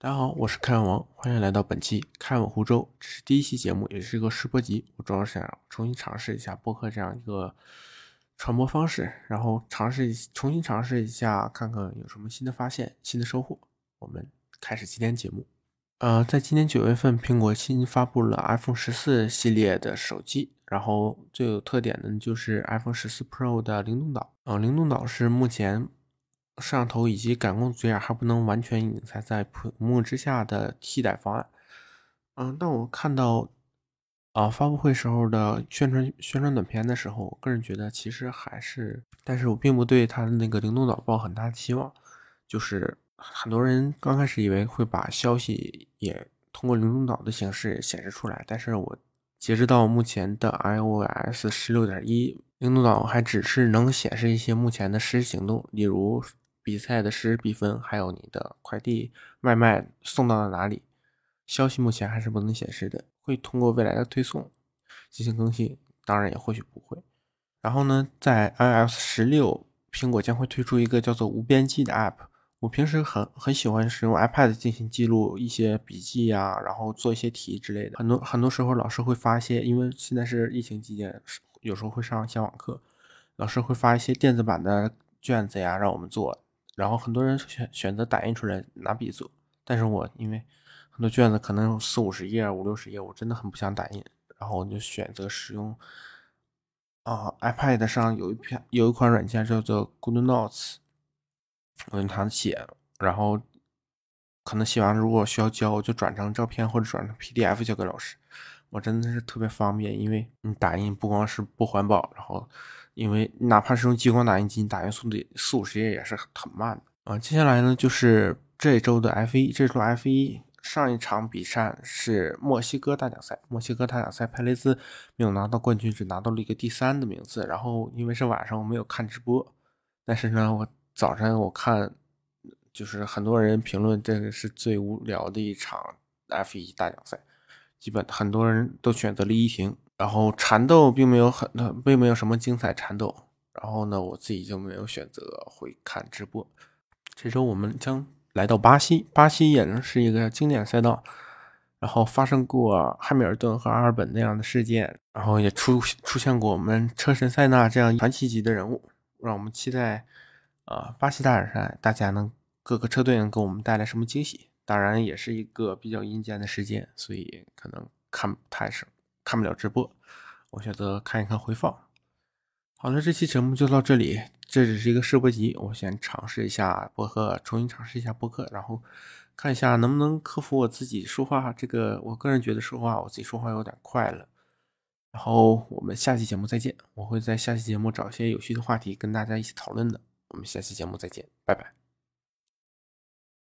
大家好，我是开文王，欢迎来到本期开文湖州。这是第一期节目，也是一个试播集。我主要是想重新尝试一下播客这样一个传播方式，然后尝试重新尝试一下，看看有什么新的发现、新的收获。我们开始今天节目。呃，在今年九月份，苹果新发布了 iPhone 十四系列的手机，然后最有特点的就是 iPhone 十四 Pro 的灵动岛。嗯，灵动岛是目前。摄像头以及感光组件还不能完全隐藏在屏幕之下的替代方案。嗯，当我看到啊发布会时候的宣传宣传短片的时候，我个人觉得其实还是，但是我并不对它的那个灵动岛抱很大的期望。就是很多人刚开始以为会把消息也通过灵动岛的形式显示出来，但是我截止到目前的 iOS 十六点一，灵动岛还只是能显示一些目前的实时行动，例如。比赛的实时比分，还有你的快递外卖送到了哪里，消息目前还是不能显示的，会通过未来的推送进行更新，当然也或许不会。然后呢，在 iOS 十六，苹果将会推出一个叫做无边际的 App。我平时很很喜欢使用 iPad 进行记录一些笔记呀，然后做一些题之类的。很多很多时候，老师会发一些，因为现在是疫情期间，有时候会上一些网课，老师会发一些电子版的卷子呀，让我们做。然后很多人选选择打印出来拿笔做，但是我因为很多卷子可能有四五十页、五六十页，我真的很不想打印，然后我就选择使用啊 iPad 上有一篇有一款软件叫做 Good Notes，我用它写，然后可能写完如果需要交，我就转成照片或者转成 PDF 交给老师，我真的是特别方便，因为你打印不光是不环保，然后。因为哪怕是用激光打印机，打印速度四五十页也是很慢的啊。接下来呢，就是这周的 F 一，这周 F 一上一场比赛是墨西哥大奖赛，墨西哥大奖赛佩雷兹没有拿到冠军，只拿到了一个第三的名次。然后因为是晚上，我没有看直播，但是呢，我早晨我看就是很多人评论这个是最无聊的一场 F 一大奖赛，基本很多人都选择了一停。然后缠斗并没有很，并没有什么精彩缠斗。然后呢，我自己就没有选择会看直播。这周我们将来到巴西，巴西也是一个经典赛道，然后发生过汉密尔顿和阿尔本那样的事件，然后也出出现过我们车神塞纳这样传奇级的人物，让我们期待啊巴西大奖赛大家能各个车队能给我们带来什么惊喜。当然也是一个比较阴间的时间，所以可能看不太省。看不了直播，我选择看一看回放。好了，这期节目就到这里，这只是一个试播集，我先尝试一下播客，重新尝试一下播客，然后看一下能不能克服我自己说话这个，我个人觉得说话我自己说话有点快了。然后我们下期节目再见，我会在下期节目找一些有趣的话题跟大家一起讨论的。我们下期节目再见，拜拜。